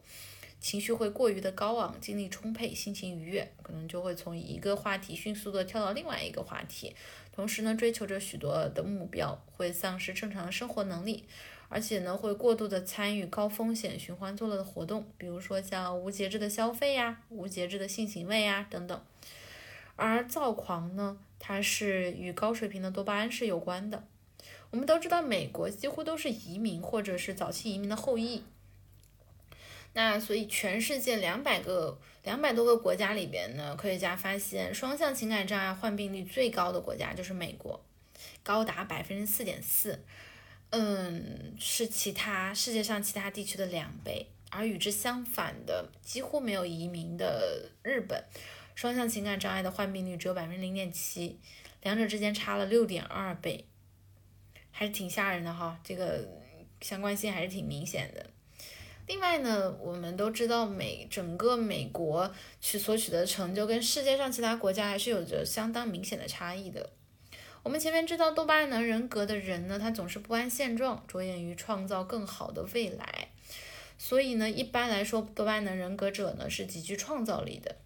情绪会过于的高昂，精力充沛，心情愉悦，可能就会从一个话题迅速的跳到另外一个话题，同时呢追求着许多的目标，会丧失正常的生活能力。而且呢，会过度的参与高风险循环作乐的活动，比如说像无节制的消费呀、无节制的性行为呀等等。而躁狂呢，它是与高水平的多巴胺是有关的。我们都知道，美国几乎都是移民或者是早期移民的后裔。那所以，全世界两百个、两百多个国家里边呢，科学家发现，双向情感障碍患病率最高的国家就是美国，高达百分之四点四。嗯，是其他世界上其他地区的两倍，而与之相反的，几乎没有移民的日本，双向情感障碍的患病率只有百分之零点七，两者之间差了六点二倍，还是挺吓人的哈，这个相关性还是挺明显的。另外呢，我们都知道美整个美国取所取得的成就跟世界上其他国家还是有着相当明显的差异的。我们前面知道多巴胺能人格的人呢，他总是不安现状，着眼于创造更好的未来。所以呢，一般来说，多巴胺能人格者呢是极具创造力的。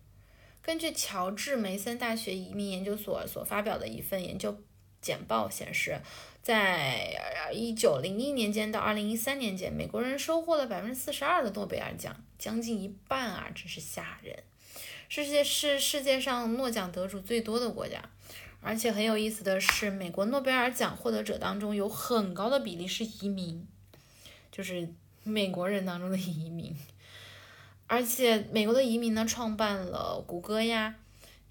根据乔治梅森大学移民研究所所发表的一份研究简报显示，在一九零一年间到二零一三年间，美国人收获了百分之四十二的诺贝尔奖，将近一半啊，真是吓人。世界是世界上诺奖得主最多的国家。而且很有意思的是，美国诺贝尔奖获得者当中有很高的比例是移民，就是美国人当中的移民。而且美国的移民呢，创办了谷歌呀、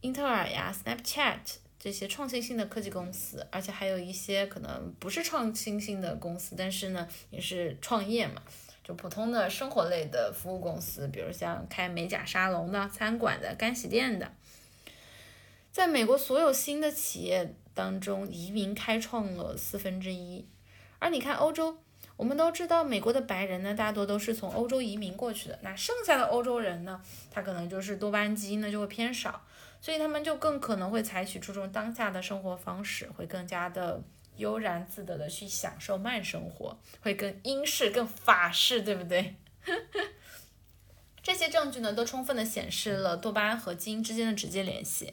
英特尔呀、Snapchat 这些创新性的科技公司，而且还有一些可能不是创新性的公司，但是呢也是创业嘛，就普通的生活类的服务公司，比如像开美甲沙龙的、餐馆的、干洗店的。在美国所有新的企业当中，移民开创了四分之一。而你看欧洲，我们都知道，美国的白人呢，大多都是从欧洲移民过去的。那剩下的欧洲人呢，他可能就是多巴胺基因呢就会偏少，所以他们就更可能会采取注重当下的生活方式，会更加的悠然自得的去享受慢生活，会更英式、更法式，对不对？[laughs] 这些证据呢，都充分的显示了多巴胺和基因之间的直接联系。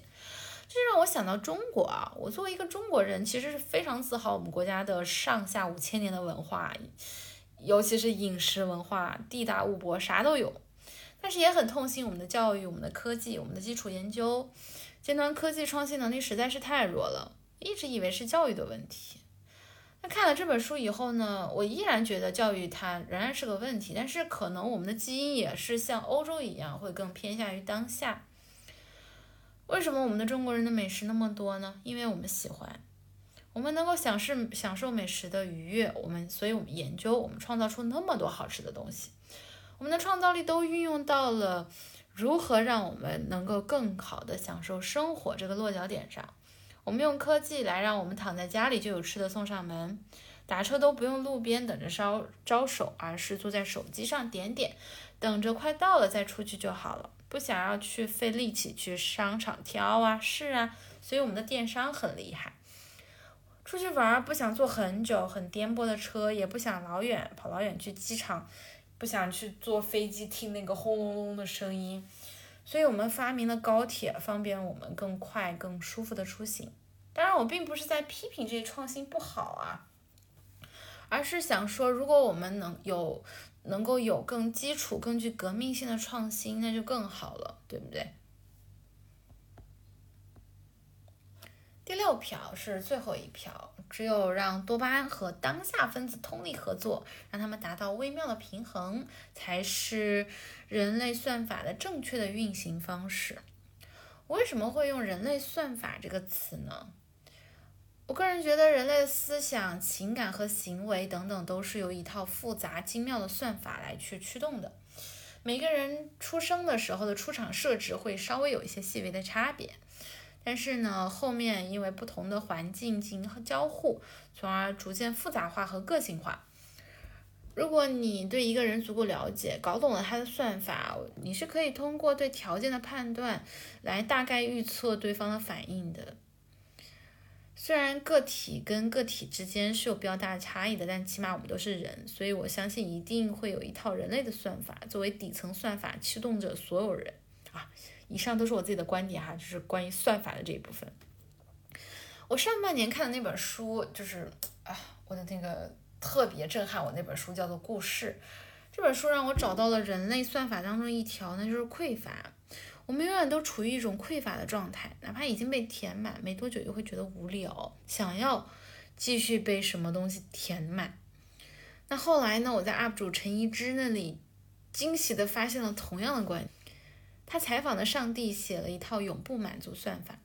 这让我想到中国啊，我作为一个中国人，其实是非常自豪我们国家的上下五千年的文化，尤其是饮食文化，地大物博，啥都有。但是也很痛心我们的教育、我们的科技、我们的基础研究、尖端科技创新能力实在是太弱了。一直以为是教育的问题，那看了这本书以后呢，我依然觉得教育它仍然是个问题，但是可能我们的基因也是像欧洲一样，会更偏向于当下。为什么我们的中国人的美食那么多呢？因为我们喜欢，我们能够享受享受美食的愉悦，我们，所以我们研究，我们创造出那么多好吃的东西，我们的创造力都运用到了如何让我们能够更好的享受生活这个落脚点上。我们用科技来让我们躺在家里就有吃的送上门，打车都不用路边等着招招手，而是坐在手机上点点，等着快到了再出去就好了。不想要去费力气去商场挑啊试啊，所以我们的电商很厉害。出去玩不想坐很久很颠簸的车，也不想老远跑老远去机场，不想去坐飞机听那个轰隆隆的声音，所以我们发明了高铁，方便我们更快更舒服的出行。当然，我并不是在批评这些创新不好啊，而是想说，如果我们能有。能够有更基础、更具革命性的创新，那就更好了，对不对？第六条是最后一条，只有让多巴胺和当下分子通力合作，让他们达到微妙的平衡，才是人类算法的正确的运行方式。为什么会用“人类算法”这个词呢？我个人觉得，人类思想、情感和行为等等，都是由一套复杂精妙的算法来去驱动的。每个人出生的时候的出厂设置会稍微有一些细微的差别。但是呢，后面因为不同的环境进行交互，从而逐渐复杂化和个性化。如果你对一个人足够了解，搞懂了他的算法，你是可以通过对条件的判断来大概预测对方的反应的。虽然个体跟个体之间是有比较大的差异的，但起码我们都是人，所以我相信一定会有一套人类的算法作为底层算法驱动着所有人啊。以上都是我自己的观点哈，就是关于算法的这一部分。我上半年看的那本书，就是啊，我的那个特别震撼我那本书叫做《故事》。这本书让我找到了人类算法当中一条，那就是匮乏。我们永远都处于一种匮乏的状态，哪怕已经被填满，没多久又会觉得无聊，想要继续被什么东西填满。那后来呢？我在 UP 主陈一之那里惊喜地发现了同样的观点。他采访的上帝写了一套永不满足算法，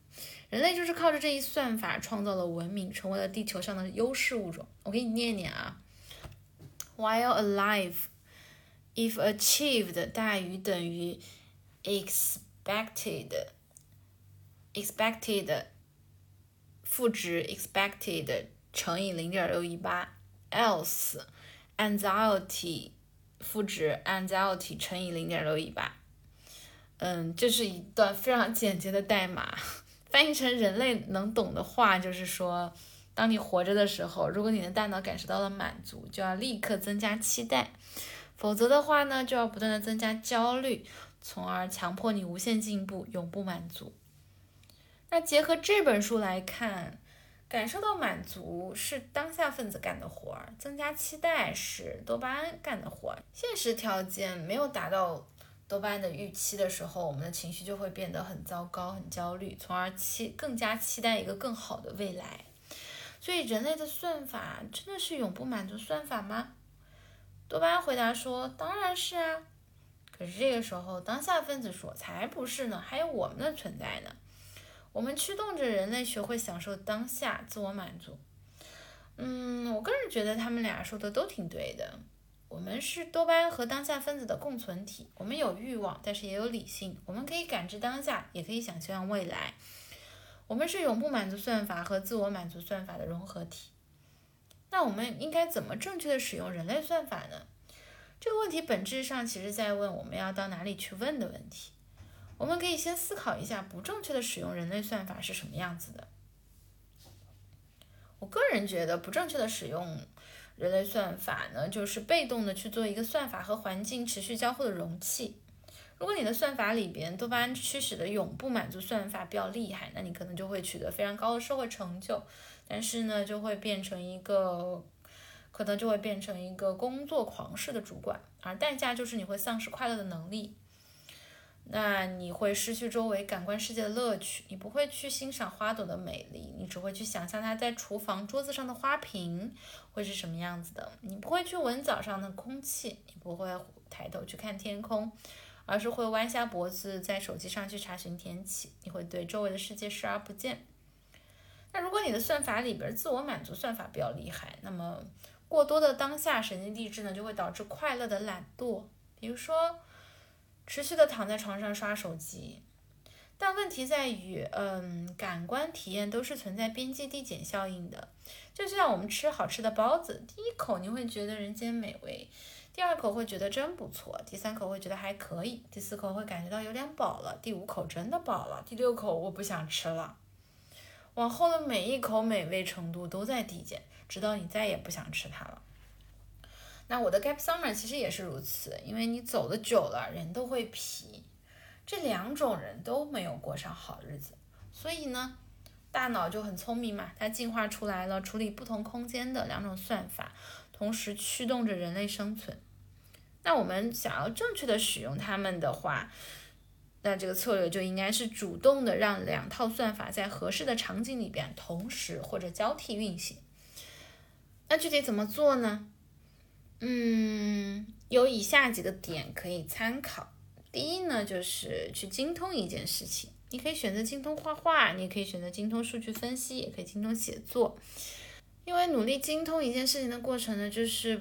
人类就是靠着这一算法创造了文明，成为了地球上的优势物种。我给你念念啊，While alive, if achieved 大于等于 x expected expected 负值 expected 乘以零点六一八，else anxiety 负值 anxiety 乘以零点六一八。嗯，这是一段非常简洁的代码，翻译成人类能懂的话，就是说，当你活着的时候，如果你的大脑感受到了满足，就要立刻增加期待，否则的话呢，就要不断的增加焦虑，从而强迫你无限进步，永不满足。那结合这本书来看，感受到满足是当下分子干的活儿，增加期待是多巴胺干的活儿，现实条件没有达到。多巴胺的预期的时候，我们的情绪就会变得很糟糕、很焦虑，从而期更加期待一个更好的未来。所以，人类的算法真的是永不满足算法吗？多巴胺回答说：“当然是啊。”可是这个时候，当下分子说：“才不是呢，还有我们的存在呢。我们驱动着人类学会享受当下、自我满足。”嗯，我个人觉得他们俩说的都挺对的。我们是多巴胺和当下分子的共存体，我们有欲望，但是也有理性。我们可以感知当下，也可以想象未来。我们是永不满足算法和自我满足算法的融合体。那我们应该怎么正确的使用人类算法呢？这个问题本质上其实在问我们要到哪里去问的问题。我们可以先思考一下不正确的使用人类算法是什么样子的。我个人觉得不正确的使用。人类算法呢，就是被动的去做一个算法和环境持续交互的容器。如果你的算法里边多巴胺驱使的永不满足算法比较厉害，那你可能就会取得非常高的社会成就，但是呢，就会变成一个，可能就会变成一个工作狂式的主管，而代价就是你会丧失快乐的能力。那你会失去周围感官世界的乐趣，你不会去欣赏花朵的美丽，你只会去想象它在厨房桌子上的花瓶会是什么样子的。你不会去闻早上的空气，你不会抬头去看天空，而是会弯下脖子在手机上去查询天气。你会对周围的世界视而不见。那如果你的算法里边自我满足算法比较厉害，那么过多的当下神经递质呢，就会导致快乐的懒惰，比如说。持续的躺在床上刷手机，但问题在于，嗯，感官体验都是存在边际递减效应的。就像我们吃好吃的包子，第一口你会觉得人间美味，第二口会觉得真不错，第三口会觉得还可以，第四口会感觉到有点饱了，第五口真的饱了，第六口我不想吃了。往后的每一口美味程度都在递减，直到你再也不想吃它了。那我的 gap summer 其实也是如此，因为你走的久了，人都会疲，这两种人都没有过上好日子，所以呢，大脑就很聪明嘛，它进化出来了处理不同空间的两种算法，同时驱动着人类生存。那我们想要正确的使用它们的话，那这个策略就应该是主动的让两套算法在合适的场景里边同时或者交替运行。那具体怎么做呢？嗯，有以下几个点可以参考。第一呢，就是去精通一件事情，你可以选择精通画画，你也可以选择精通数据分析，也可以精通写作。因为努力精通一件事情的过程呢，就是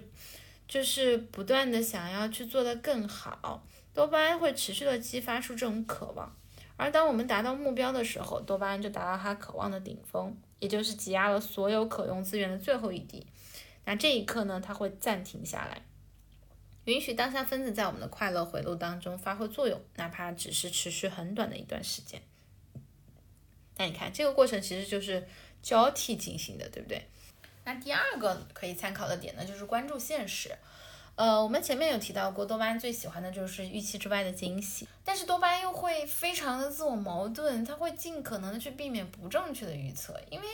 就是不断的想要去做得更好。多巴胺会持续的激发出这种渴望，而当我们达到目标的时候，多巴胺就达到它渴望的顶峰，也就是挤压了所有可用资源的最后一滴。那这一刻呢，它会暂停下来，允许当下分子在我们的快乐回路当中发挥作用，哪怕只是持续很短的一段时间。那你看，这个过程其实就是交替进行的，对不对？那第二个可以参考的点呢，就是关注现实。呃，我们前面有提到过，多巴胺最喜欢的就是预期之外的惊喜，但是多巴胺又会非常的自我矛盾，它会尽可能的去避免不正确的预测，因为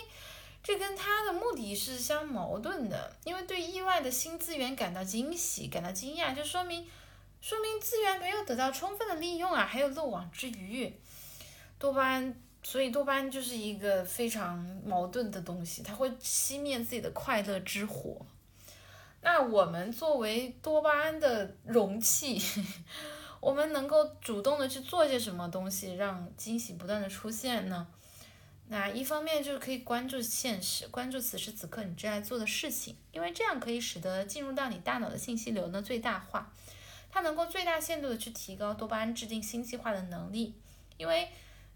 这跟它的目的是相矛盾的。因为对意外的新资源感到惊喜、感到惊讶，就说明说明资源没有得到充分的利用啊，还有漏网之鱼。多巴胺，所以多巴胺就是一个非常矛盾的东西，它会熄灭自己的快乐之火。那我们作为多巴胺的容器，我们能够主动的去做些什么东西，让惊喜不断的出现呢？那一方面就是可以关注现实，关注此时此刻你正在做的事情，因为这样可以使得进入到你大脑的信息流呢最大化，它能够最大限度的去提高多巴胺制定新计划的能力，因为，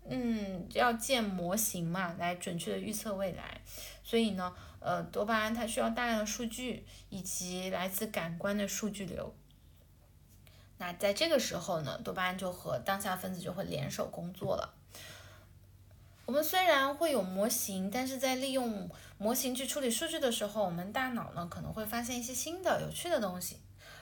嗯，要建模型嘛，来准确的预测未来，所以呢。呃，多巴胺它需要大量的数据以及来自感官的数据流。那在这个时候呢，多巴胺就和当下分子就会联手工作了。我们虽然会有模型，但是在利用模型去处理数据的时候，我们大脑呢可能会发现一些新的有趣的东西，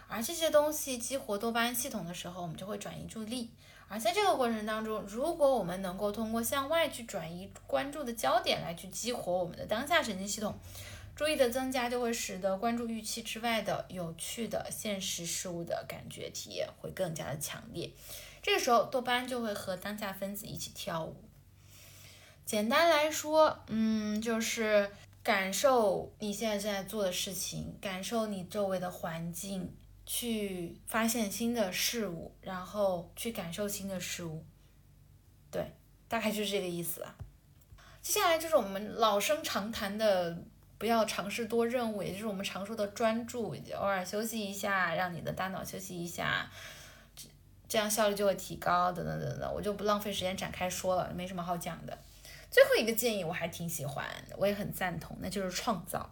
而这些东西激活多巴胺系统的时候，我们就会转移注意力。而在这个过程当中，如果我们能够通过向外去转移关注的焦点来去激活我们的当下神经系统，注意的增加就会使得关注预期之外的有趣的现实事物的感觉体验会更加的强烈。这个时候，多巴胺就会和当下分子一起跳舞。简单来说，嗯，就是感受你现在正在做的事情，感受你周围的环境。去发现新的事物，然后去感受新的事物，对，大概就是这个意思。接下来就是我们老生常谈的，不要尝试多任务，也就是我们常说的专注，偶尔休息一下，让你的大脑休息一下，这这样效率就会提高，等等等等，我就不浪费时间展开说了，没什么好讲的。最后一个建议我还挺喜欢，我也很赞同，那就是创造。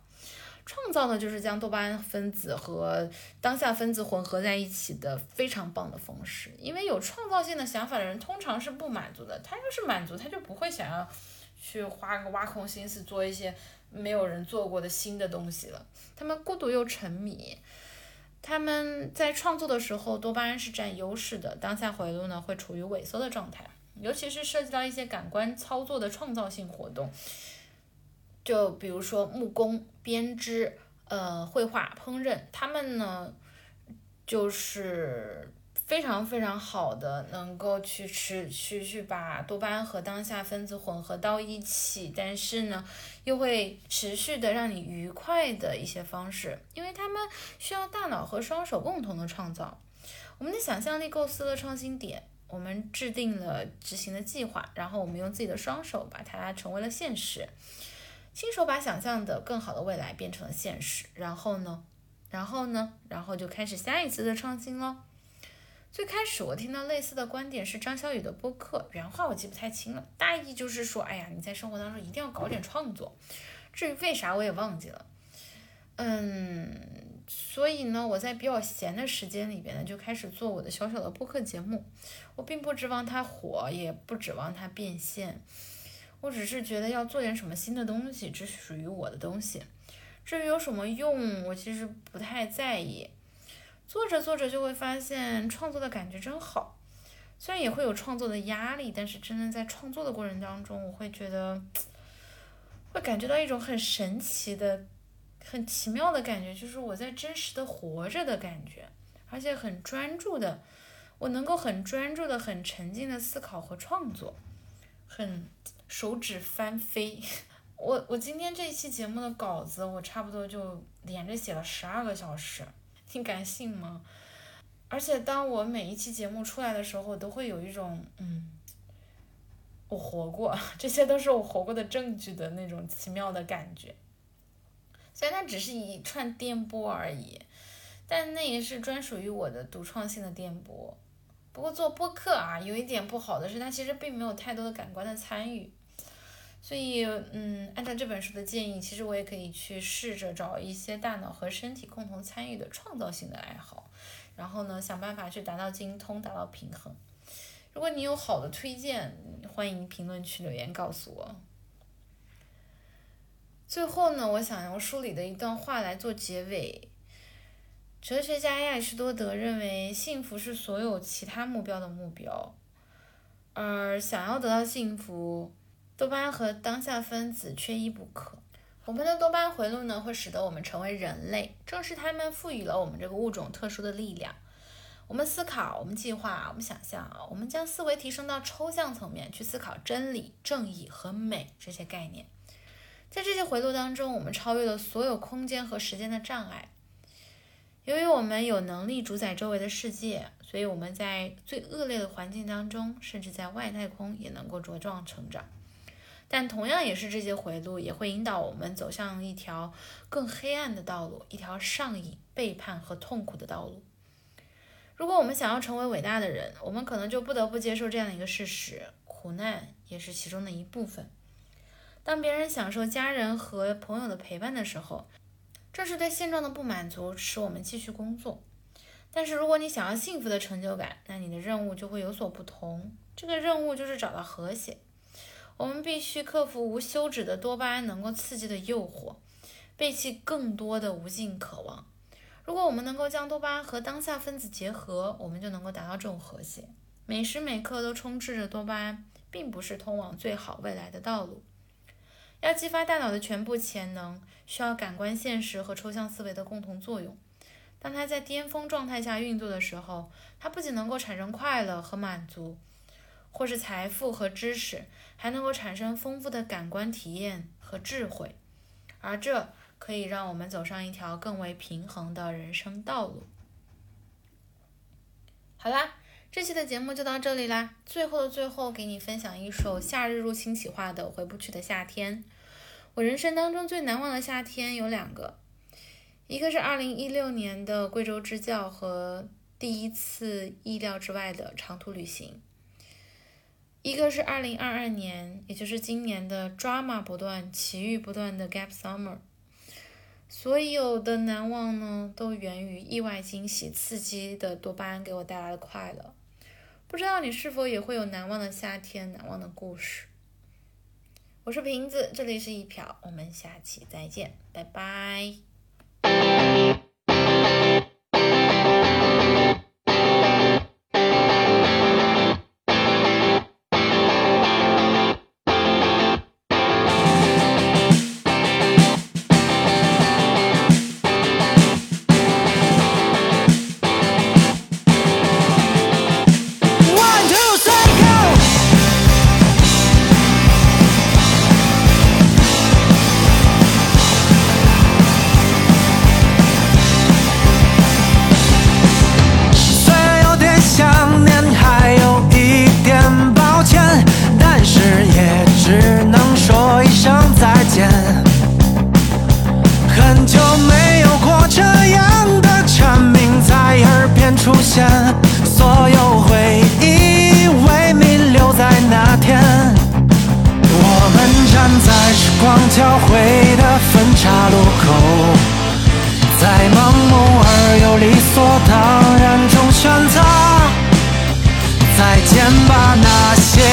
创造呢，就是将多巴胺分子和当下分子混合在一起的非常棒的方式。因为有创造性的想法的人通常是不满足的，他要是满足，他就不会想要去花个挖空心思做一些没有人做过的新的东西了。他们孤独又沉迷，他们在创作的时候，多巴胺是占优势的，当下回路呢会处于萎缩的状态，尤其是涉及到一些感官操作的创造性活动。就比如说木工、编织、呃绘画、烹饪，他们呢就是非常非常好的，能够去持续去把多巴胺和当下分子混合到一起，但是呢又会持续的让你愉快的一些方式，因为他们需要大脑和双手共同的创造。我们的想象力构思了创新点，我们制定了执行的计划，然后我们用自己的双手把它成为了现实。亲手把想象的更好的未来变成了现实，然后呢，然后呢，然后就开始下一次的创新了。最开始我听到类似的观点是张小雨的播客，原话我记不太清了，大意就是说，哎呀，你在生活当中一定要搞点创作。至于为啥我也忘记了。嗯，所以呢，我在比较闲的时间里边呢，就开始做我的小小的播客节目。我并不指望它火，也不指望它变现。我只是觉得要做点什么新的东西，这属于我的东西。至于有什么用，我其实不太在意。做着做着就会发现创作的感觉真好，虽然也会有创作的压力，但是真的在创作的过程当中，我会觉得会感觉到一种很神奇的、很奇妙的感觉，就是我在真实的活着的感觉，而且很专注的。我能够很专注的、很沉浸的思考和创作，很手指翻飞。[laughs] 我我今天这一期节目的稿子，我差不多就连着写了十二个小时，[laughs] 你敢信吗？而且当我每一期节目出来的时候，我都会有一种嗯，我活过，[laughs] 这些都是我活过的证据的那种奇妙的感觉。虽然它只是一串电波而已，但那也是专属于我的独创性的电波。不过做播客啊，有一点不好的是，它其实并没有太多的感官的参与。所以，嗯，按照这本书的建议，其实我也可以去试着找一些大脑和身体共同参与的创造性的爱好，然后呢，想办法去达到精通，达到平衡。如果你有好的推荐，欢迎评论区留言告诉我。最后呢，我想用书里的一段话来做结尾。哲学家亚里士多德认为，幸福是所有其他目标的目标，而想要得到幸福。多巴胺和当下分子缺一不可。我们的多巴胺回路呢，会使得我们成为人类。正是它们赋予了我们这个物种特殊的力量。我们思考，我们计划，我们想象，我们将思维提升到抽象层面，去思考真理、正义和美这些概念。在这些回路当中，我们超越了所有空间和时间的障碍。由于我们有能力主宰周围的世界，所以我们在最恶劣的环境当中，甚至在外太空，也能够茁壮成长。但同样也是这些回路，也会引导我们走向一条更黑暗的道路，一条上瘾、背叛和痛苦的道路。如果我们想要成为伟大的人，我们可能就不得不接受这样的一个事实：苦难也是其中的一部分。当别人享受家人和朋友的陪伴的时候，正是对现状的不满足使我们继续工作。但是如果你想要幸福的成就感，那你的任务就会有所不同。这个任务就是找到和谐。我们必须克服无休止的多巴胺能够刺激的诱惑，背弃更多的无尽渴望。如果我们能够将多巴胺和当下分子结合，我们就能够达到这种和谐。每时每刻都充斥着多巴胺，并不是通往最好未来的道路。要激发大脑的全部潜能，需要感官现实和抽象思维的共同作用。当它在巅峰状态下运作的时候，它不仅能够产生快乐和满足。或是财富和知识，还能够产生丰富的感官体验和智慧，而这可以让我们走上一条更为平衡的人生道路。好啦，这期的节目就到这里啦。最后的最后，给你分享一首《夏日入侵企划》的《回不去的夏天》。我人生当中最难忘的夏天有两个，一个是2016年的贵州支教和第一次意料之外的长途旅行。一个是二零二二年，也就是今年的 drama 不断、奇遇不断的 gap summer，所有的难忘呢，都源于意外惊喜、刺激的多巴胺给我带来的快乐。不知道你是否也会有难忘的夏天、难忘的故事？我是瓶子，这里是一瓢，我们下期再见，拜拜。光交汇的分岔路口在盲目而又理所当然中选择再见吧那些